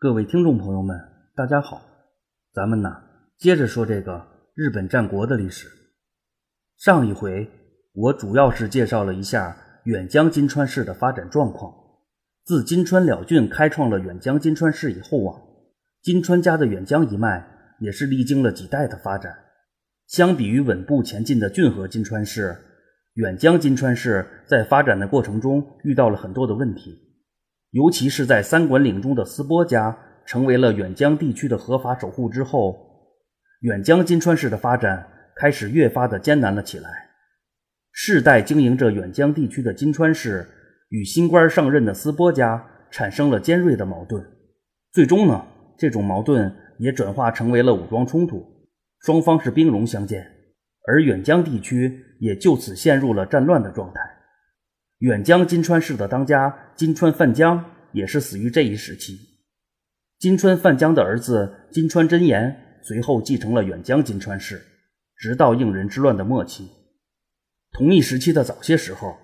各位听众朋友们，大家好，咱们呢接着说这个日本战国的历史。上一回我主要是介绍了一下远江金川市的发展状况。自金川了郡开创了远江金川市以后啊，金川家的远江一脉也是历经了几代的发展。相比于稳步前进的骏河金川市，远江金川市在发展的过程中遇到了很多的问题。尤其是在三管领中的斯波家成为了远江地区的合法守护之后，远江金川市的发展开始越发的艰难了起来。世代经营着远江地区的金川市与新官上任的斯波家产生了尖锐的矛盾，最终呢，这种矛盾也转化成为了武装冲突，双方是兵戎相见，而远江地区也就此陷入了战乱的状态。远江金川氏的当家金川范江也是死于这一时期。金川范江的儿子金川真言随后继承了远江金川氏，直到应仁之乱的末期。同一时期的早些时候，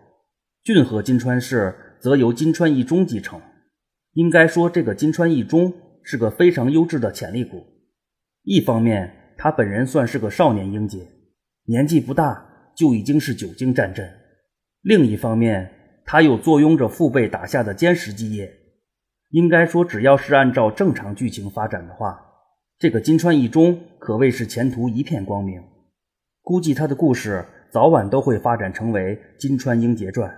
骏河金川氏则由金川义忠继承。应该说，这个金川义忠是个非常优质的潜力股。一方面，他本人算是个少年英杰，年纪不大就已经是久经战阵。另一方面，他又坐拥着父辈打下的坚实基业。应该说，只要是按照正常剧情发展的话，这个金川一中可谓是前途一片光明。估计他的故事早晚都会发展成为《金川英杰传》。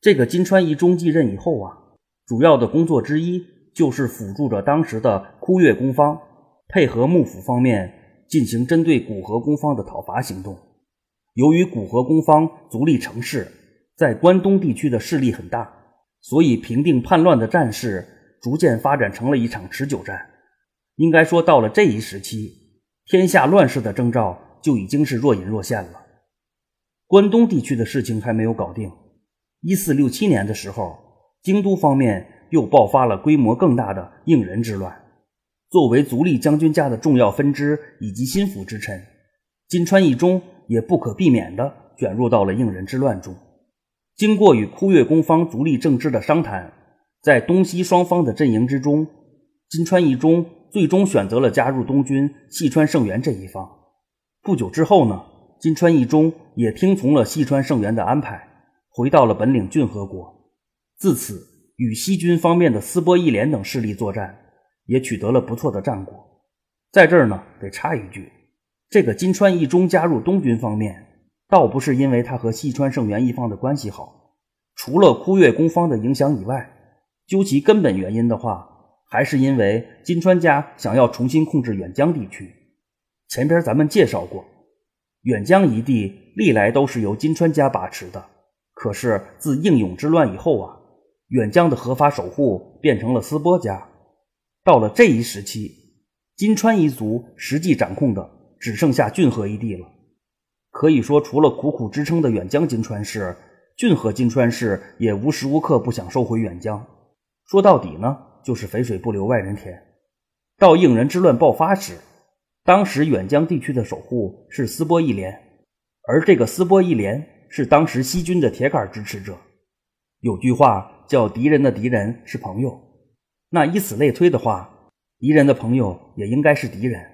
这个金川一中继任以后啊，主要的工作之一就是辅助着当时的枯月宫方，配合幕府方面进行针对古河宫方的讨伐行动。由于古河公方足力成势，在关东地区的势力很大，所以平定叛乱的战事逐渐发展成了一场持久战。应该说，到了这一时期，天下乱世的征兆就已经是若隐若现了。关东地区的事情还没有搞定。一四六七年的时候，京都方面又爆发了规模更大的应仁之乱。作为足利将军家的重要分支以及心腹之臣，金川义忠。也不可避免地卷入到了应仁之乱中。经过与枯月宫方足利政之的商谈，在东西双方的阵营之中，金川义忠最终选择了加入东军细川胜元这一方。不久之后呢，金川义忠也听从了细川胜元的安排，回到了本领郡和国。自此，与西军方面的斯波义廉等势力作战，也取得了不错的战果。在这儿呢，得插一句。这个金川一中加入东军方面，倒不是因为他和细川胜元一方的关系好，除了枯月宫方的影响以外，究其根本原因的话，还是因为金川家想要重新控制远江地区。前边咱们介绍过，远江一地历来都是由金川家把持的，可是自应勇之乱以后啊，远江的合法守护变成了斯波家。到了这一时期，金川一族实际掌控的。只剩下骏河一地了，可以说，除了苦苦支撑的远江金川氏，骏河金川氏也无时无刻不想收回远江。说到底呢，就是肥水不流外人田。到应仁之乱爆发时，当时远江地区的守护是斯波义连，而这个斯波义连是当时西军的铁杆支持者。有句话叫“敌人的敌人是朋友”，那以此类推的话，敌人的朋友也应该是敌人。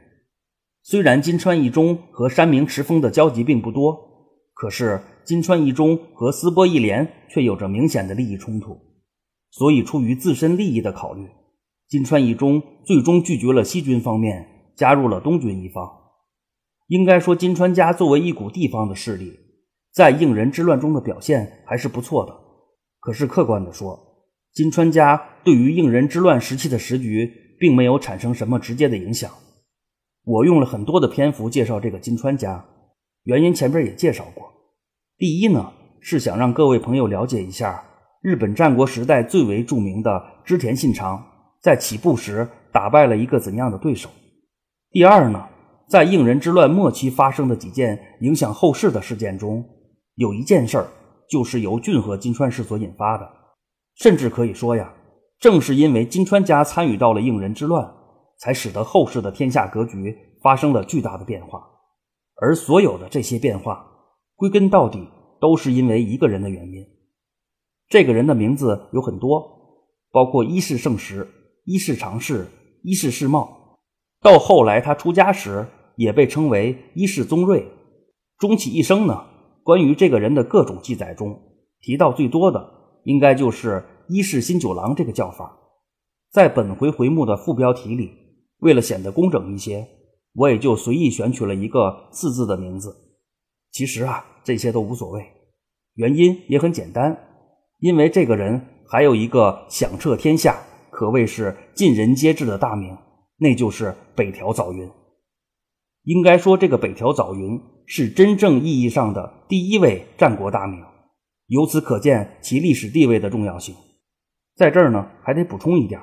虽然金川一中和山明池丰的交集并不多，可是金川一中和斯波一连却有着明显的利益冲突，所以出于自身利益的考虑，金川一中最终拒绝了西军方面，加入了东军一方。应该说，金川家作为一股地方的势力，在应仁之乱中的表现还是不错的。可是客观的说，金川家对于应仁之乱时期的时局，并没有产生什么直接的影响。我用了很多的篇幅介绍这个金川家，原因前边也介绍过。第一呢，是想让各位朋友了解一下日本战国时代最为著名的织田信长在起步时打败了一个怎样的对手。第二呢，在应仁之乱末期发生的几件影响后世的事件中，有一件事儿就是由骏河金川氏所引发的，甚至可以说呀，正是因为金川家参与到了应仁之乱。才使得后世的天下格局发生了巨大的变化，而所有的这些变化，归根到底都是因为一个人的原因。这个人的名字有很多，包括一世圣石、伊势长世、一世世茂。到后来他出家时，也被称为一世宗瑞。终其一生呢，关于这个人的各种记载中，提到最多的应该就是伊势新九郎这个叫法。在本回回目的副标题里，为了显得工整一些，我也就随意选取了一个四字的名字。其实啊，这些都无所谓，原因也很简单，因为这个人还有一个响彻天下、可谓是尽人皆知的大名，那就是北条早云。应该说，这个北条早云是真正意义上的第一位战国大名，由此可见其历史地位的重要性。在这儿呢，还得补充一点，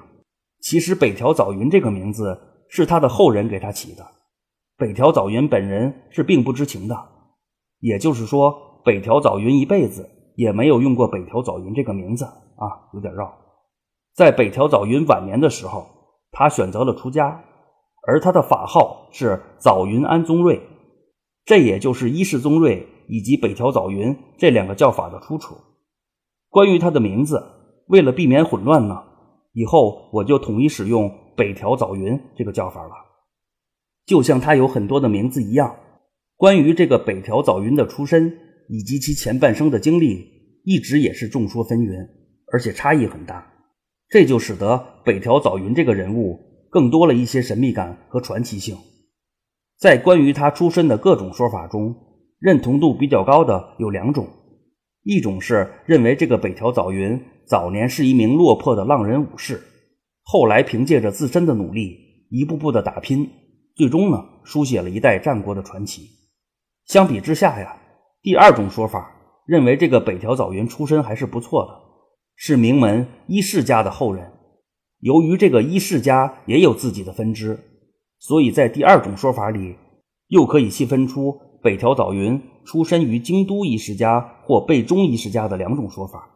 其实北条早云这个名字是他的后人给他起的，北条早云本人是并不知情的。也就是说，北条早云一辈子也没有用过北条早云这个名字啊，有点绕。在北条早云晚年的时候，他选择了出家。而他的法号是早云安宗瑞，这也就是伊世宗瑞以及北条早云这两个叫法的出处。关于他的名字，为了避免混乱呢，以后我就统一使用北条早云这个叫法了。就像他有很多的名字一样，关于这个北条早云的出身以及其前半生的经历，一直也是众说纷纭，而且差异很大。这就使得北条早云这个人物。更多了一些神秘感和传奇性。在关于他出身的各种说法中，认同度比较高的有两种：一种是认为这个北条早云早年是一名落魄的浪人武士，后来凭借着自身的努力，一步步的打拼，最终呢书写了一代战国的传奇。相比之下呀，第二种说法认为这个北条早云出身还是不错的，是名门伊势家的后人。由于这个伊世家也有自己的分支，所以在第二种说法里，又可以细分出北条早云出身于京都伊世家或备中伊世家的两种说法。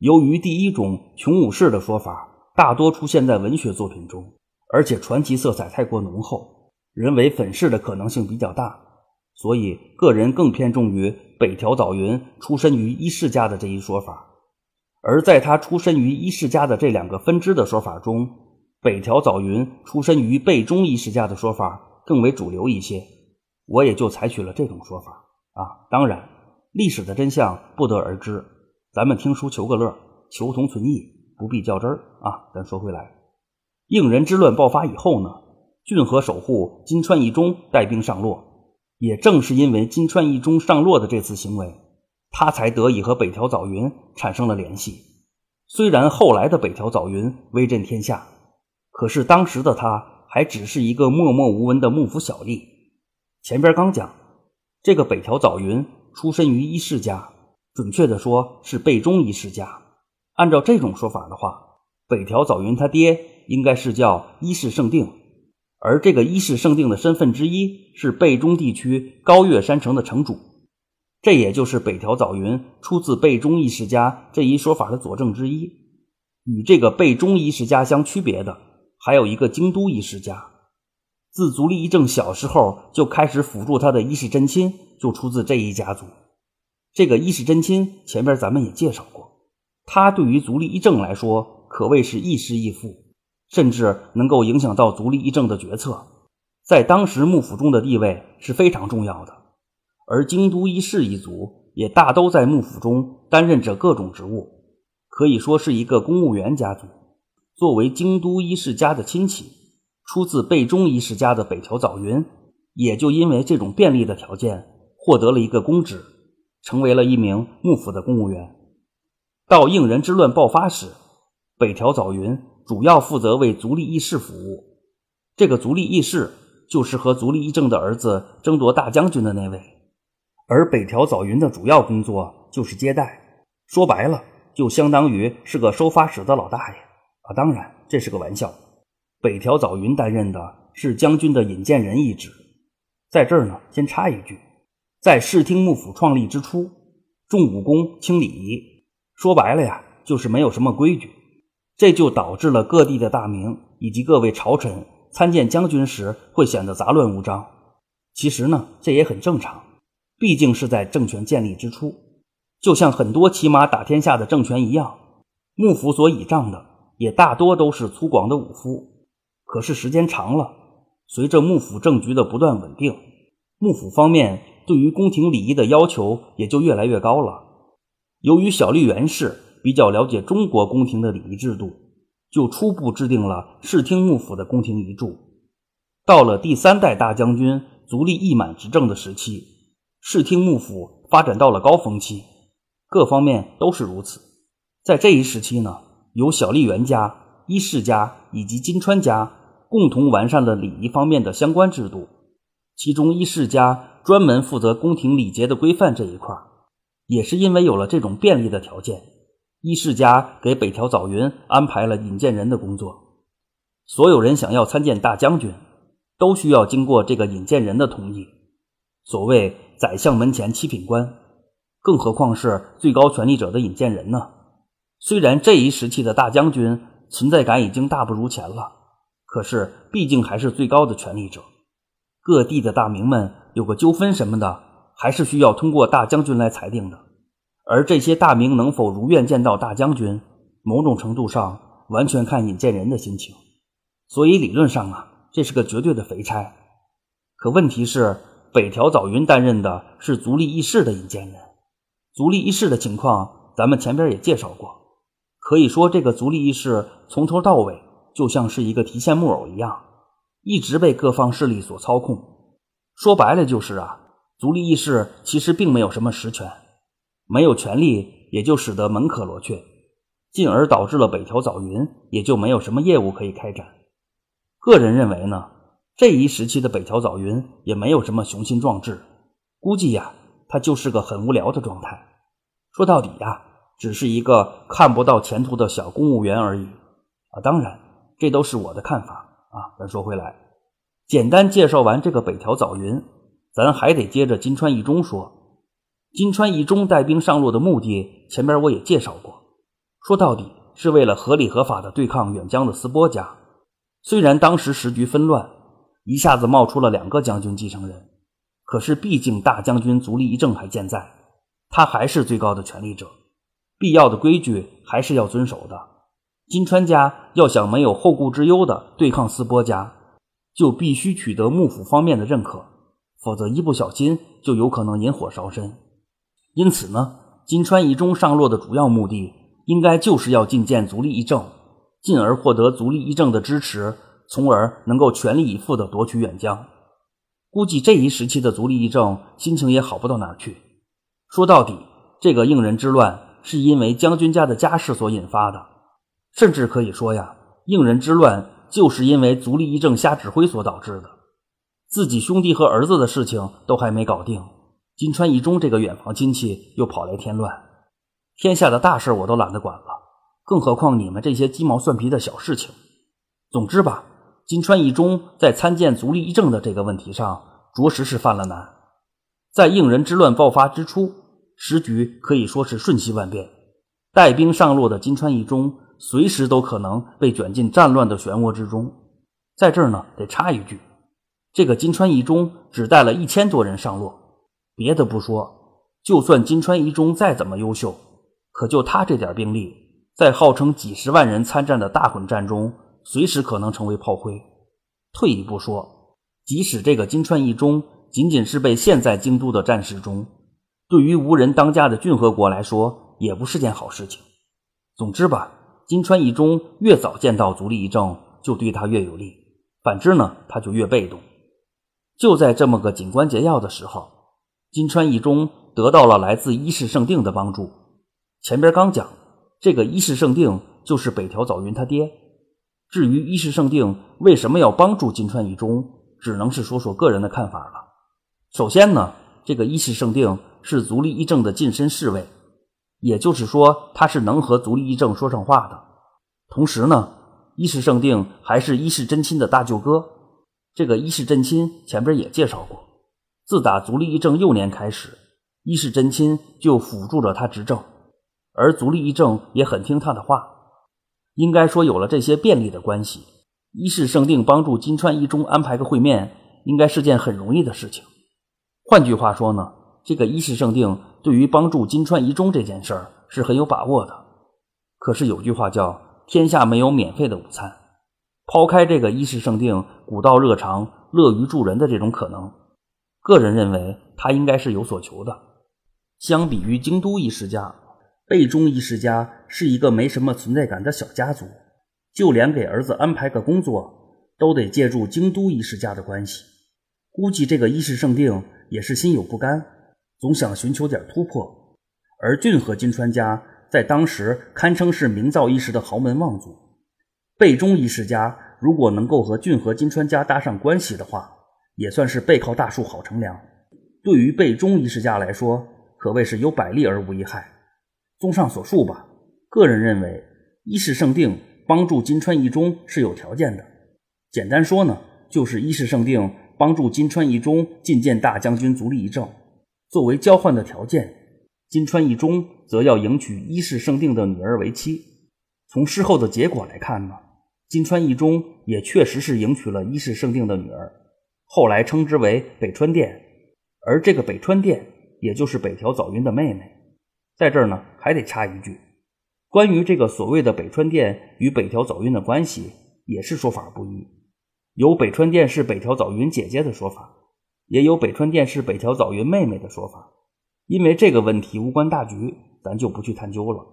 由于第一种穷武士的说法大多出现在文学作品中，而且传奇色彩太过浓厚，人为粉饰的可能性比较大，所以个人更偏重于北条早云出身于伊世家的这一说法。而在他出身于伊势家的这两个分支的说法中，北条早云出身于备中伊势家的说法更为主流一些，我也就采取了这种说法啊。当然，历史的真相不得而知，咱们听书求个乐，求同存异，不必较真儿啊。咱说回来，应人之乱爆发以后呢，骏河守护金川义中带兵上洛，也正是因为金川义中上洛的这次行为。他才得以和北条早云产生了联系。虽然后来的北条早云威震天下，可是当时的他还只是一个默默无闻的幕府小吏。前边刚讲，这个北条早云出身于伊势家，准确的说是备中伊势家。按照这种说法的话，北条早云他爹应该是叫伊势圣定，而这个伊势圣定的身份之一是备中地区高岳山城的城主。这也就是北条早云出自备中义世家这一说法的佐证之一。与这个备中义世家相区别的，还有一个京都义世家。自足利义政小时候就开始辅助他的伊势真亲，就出自这一家族。这个伊势真亲前边咱们也介绍过，他对于足利义政来说可谓是亦师亦父，甚至能够影响到足利义政的决策，在当时幕府中的地位是非常重要的。而京都伊势一族也大都在幕府中担任着各种职务，可以说是一个公务员家族。作为京都伊势家的亲戚，出自备中伊势家的北条早云，也就因为这种便利的条件，获得了一个公职，成为了一名幕府的公务员。到应仁之乱爆发时，北条早云主要负责为足利义士服务。这个足利义士就是和足利义政的儿子争夺大将军的那位。而北条早云的主要工作就是接待，说白了就相当于是个收发室的老大爷啊。当然这是个玩笑，北条早云担任的是将军的引荐人一职。在这儿呢，先插一句，在室町幕府创立之初，重武功轻礼仪，说白了呀，就是没有什么规矩，这就导致了各地的大名以及各位朝臣参见将军时会显得杂乱无章。其实呢，这也很正常。毕竟是在政权建立之初，就像很多骑马打天下的政权一样，幕府所倚仗的也大多都是粗犷的武夫。可是时间长了，随着幕府政局的不断稳定，幕府方面对于宫廷礼仪的要求也就越来越高了。由于小笠原氏比较了解中国宫廷的礼仪制度，就初步制定了室町幕府的宫廷遗嘱。到了第三代大将军足利义满执政的时期，室町幕府发展到了高峰期，各方面都是如此。在这一时期呢，由小笠原家、伊势家以及金川家。共同完善了礼仪方面的相关制度，其中伊势家专门负责宫廷礼节的规范这一块也是因为有了这种便利的条件，伊势家给北条早云安排了引荐人的工作。所有人想要参见大将军，都需要经过这个引荐人的同意。所谓宰相门前七品官，更何况是最高权力者的引荐人呢？虽然这一时期的大将军存在感已经大不如前了。可是，毕竟还是最高的权力者，各地的大名们有个纠纷什么的，还是需要通过大将军来裁定的。而这些大名能否如愿见到大将军，某种程度上完全看引荐人的心情。所以理论上啊，这是个绝对的肥差。可问题是，北条早云担任的是足利义士的引荐人，足利义士的情况咱们前边也介绍过，可以说这个足利义士从头到尾。就像是一个提线木偶一样，一直被各方势力所操控。说白了就是啊，足利义士其实并没有什么实权，没有权力也就使得门可罗雀，进而导致了北条早云也就没有什么业务可以开展。个人认为呢，这一时期的北条早云也没有什么雄心壮志，估计呀，他就是个很无聊的状态。说到底呀，只是一个看不到前途的小公务员而已啊，当然。这都是我的看法啊！咱说回来，简单介绍完这个北条早云，咱还得接着金川一中说。金川一中带兵上路的目的，前边我也介绍过，说到底是为了合理合法的对抗远江的斯波家。虽然当时时局纷乱，一下子冒出了两个将军继承人，可是毕竟大将军足利义政还健在，他还是最高的权力者，必要的规矩还是要遵守的。金川家要想没有后顾之忧的对抗斯波家，就必须取得幕府方面的认可，否则一不小心就有可能引火烧身。因此呢，金川一中上洛的主要目的，应该就是要觐见足利义政，进而获得足利义政的支持，从而能够全力以赴地夺取远江。估计这一时期的足利义政心情也好不到哪儿去。说到底，这个应仁之乱是因为将军家的家事所引发的。甚至可以说呀，应仁之乱就是因为足利义政瞎指挥所导致的。自己兄弟和儿子的事情都还没搞定，金川义中这个远房亲戚又跑来添乱，天下的大事我都懒得管了，更何况你们这些鸡毛蒜皮的小事情。总之吧，金川义中在参见足利义政的这个问题上，着实是犯了难。在应仁之乱爆发之初，时局可以说是瞬息万变，带兵上路的金川义中。随时都可能被卷进战乱的漩涡之中。在这儿呢，得插一句，这个金川一中只带了一千多人上洛。别的不说，就算金川一中再怎么优秀，可就他这点兵力，在号称几十万人参战的大混战中，随时可能成为炮灰。退一步说，即使这个金川一中仅仅是被陷在京都的战事中，对于无人当家的郡和国来说，也不是件好事情。总之吧。金川一中越早见到足利义政，就对他越有利；反之呢，他就越被动。就在这么个紧关节要的时候，金川一中得到了来自伊势圣定的帮助。前边刚讲，这个伊势圣定就是北条早云他爹。至于伊势圣定为什么要帮助金川一中，只能是说说个人的看法了。首先呢，这个伊势圣定是足利义政的近身侍卫。也就是说，他是能和足利义政说上话的。同时呢，伊势圣定还是伊势真亲的大舅哥。这个伊势真亲前边也介绍过，自打足利义政幼年开始，伊势真亲就辅助着他执政，而足利义政也很听他的话。应该说，有了这些便利的关系，伊势圣定帮助金川一中安排个会面，应该是件很容易的事情。换句话说呢，这个伊势圣定。对于帮助金川一中这件事儿是很有把握的，可是有句话叫“天下没有免费的午餐。抛开这个一世圣定古道热肠、乐于助人的这种可能，个人认为他应该是有所求的。相比于京都一世家，贝中一世家是一个没什么存在感的小家族，就连给儿子安排个工作，都得借助京都一世家的关系。估计这个一世圣定也是心有不甘，总想寻求点突破。而骏和金川家在当时堪称是名噪一时的豪门望族。贝中一世家如果能够和骏和金川家搭上关系的话，也算是背靠大树好乘凉。对于贝中一世家来说，可谓是有百利而无一害。综上所述吧，个人认为伊势圣定帮助金川一中是有条件的。简单说呢，就是伊势圣定帮助金川一中觐见大将军足利义政，作为交换的条件，金川一中则要迎娶伊势圣定的女儿为妻。从事后的结果来看呢？金川义中也确实是迎娶了伊势圣定的女儿，后来称之为北川殿，而这个北川殿也就是北条早云的妹妹。在这儿呢，还得插一句，关于这个所谓的北川殿与北条早云的关系，也是说法不一，有北川殿是北条早云姐姐的说法，也有北川殿是北条早云妹妹的说法。因为这个问题无关大局，咱就不去探究了。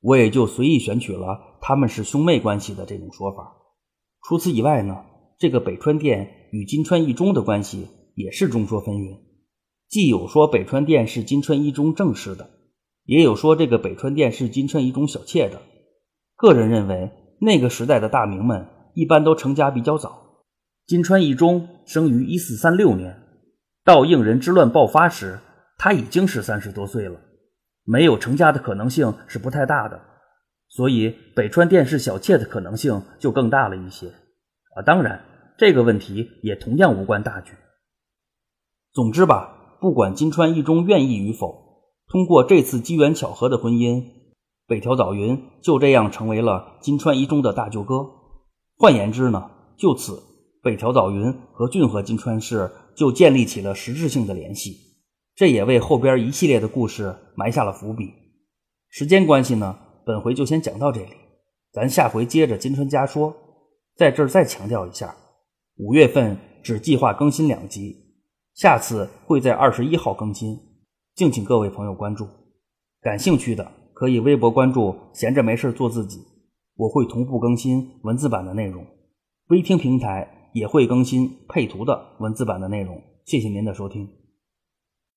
我也就随意选取了他们是兄妹关系的这种说法。除此以外呢，这个北川殿与金川一中的关系也是众说纷纭。既有说北川殿是金川一中正室的，也有说这个北川殿是金川一中小妾的。个人认为，那个时代的大名们一般都成家比较早。金川一中生于一四三六年，到应仁之乱爆发时，他已经是三十多岁了。没有成家的可能性是不太大的，所以北川殿是小妾的可能性就更大了一些啊。当然，这个问题也同样无关大局。总之吧，不管金川一中愿意与否，通过这次机缘巧合的婚姻，北条早云就这样成为了金川一中的大舅哥。换言之呢，就此北条早云和骏河金川氏就建立起了实质性的联系。这也为后边一系列的故事埋下了伏笔。时间关系呢，本回就先讲到这里，咱下回接着金川家说。在这儿再强调一下，五月份只计划更新两集，下次会在二十一号更新，敬请各位朋友关注。感兴趣的可以微博关注“闲着没事做自己”，我会同步更新文字版的内容。微听平台也会更新配图的文字版的内容。谢谢您的收听。